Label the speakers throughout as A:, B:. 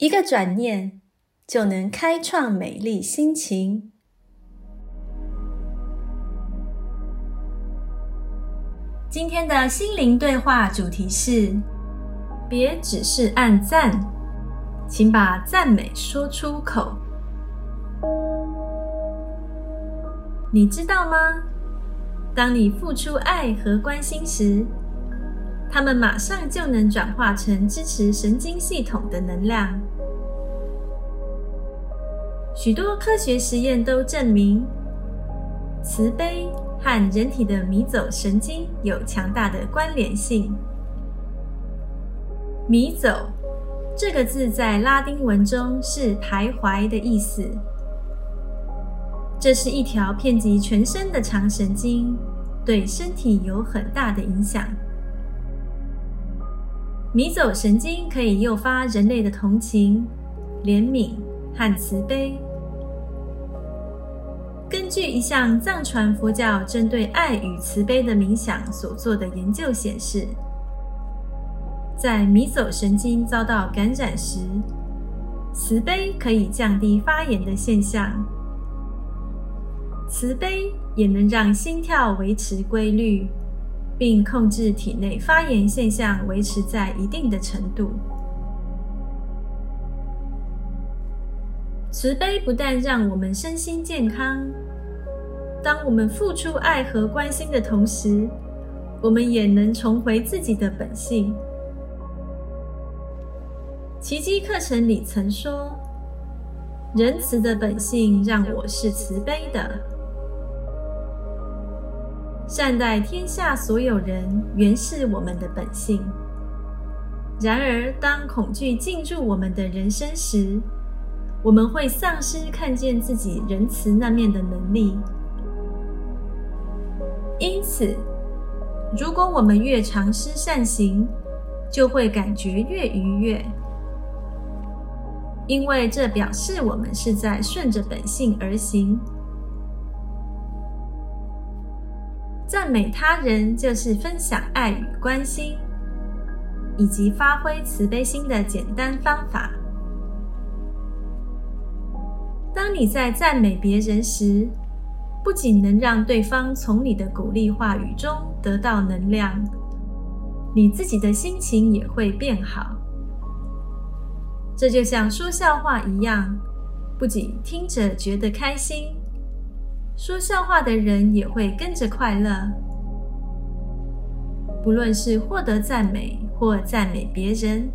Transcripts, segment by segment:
A: 一个转念就能开创美丽心情。今天的心灵对话主题是：别只是按赞，请把赞美说出口。你知道吗？当你付出爱和关心时，它们马上就能转化成支持神经系统的能量。许多科学实验都证明，慈悲和人体的迷走神经有强大的关联性。迷走这个字在拉丁文中是徘徊的意思。这是一条遍及全身的长神经，对身体有很大的影响。迷走神经可以诱发人类的同情、怜悯和慈悲。根据一项藏传佛教针对爱与慈悲的冥想所做的研究显示，在迷走神经遭到感染时，慈悲可以降低发炎的现象。慈悲也能让心跳维持规律，并控制体内发炎现象维持在一定的程度。慈悲不但让我们身心健康，当我们付出爱和关心的同时，我们也能重回自己的本性。奇迹课程里曾说：“仁慈的本性让我是慈悲的。”善待天下所有人，原是我们的本性。然而，当恐惧进入我们的人生时，我们会丧失看见自己仁慈那面的能力。因此，如果我们越尝试善行，就会感觉越愉悦，因为这表示我们是在顺着本性而行。赞美他人就是分享爱与关心，以及发挥慈悲心的简单方法。当你在赞美别人时，不仅能让对方从你的鼓励话语中得到能量，你自己的心情也会变好。这就像说笑话一样，不仅听着觉得开心。说笑话的人也会跟着快乐。不论是获得赞美或赞美别人，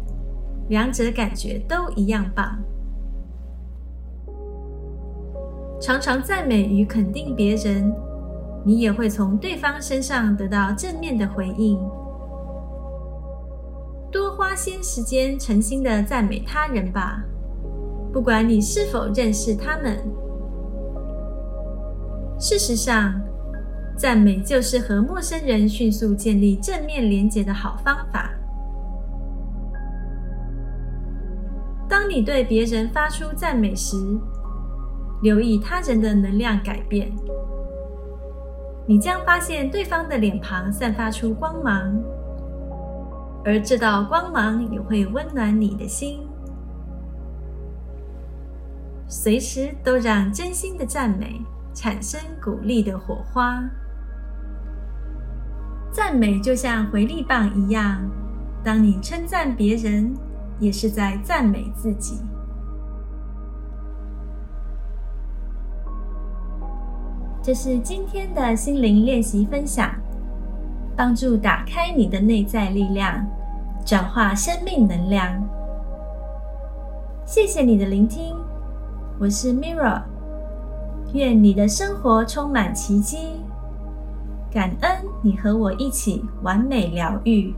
A: 两者感觉都一样棒。常常赞美与肯定别人，你也会从对方身上得到正面的回应。多花些时间诚心的赞美他人吧，不管你是否认识他们。事实上，赞美就是和陌生人迅速建立正面连结的好方法。当你对别人发出赞美时，留意他人的能量改变，你将发现对方的脸庞散发出光芒，而这道光芒也会温暖你的心。随时都让真心的赞美。产生鼓励的火花，赞美就像回力棒一样。当你称赞别人，也是在赞美自己。这是今天的心灵练习分享，帮助打开你的内在力量，转化生命能量。谢谢你的聆听，我是 Mirra。愿你的生活充满奇迹，感恩你和我一起完美疗愈。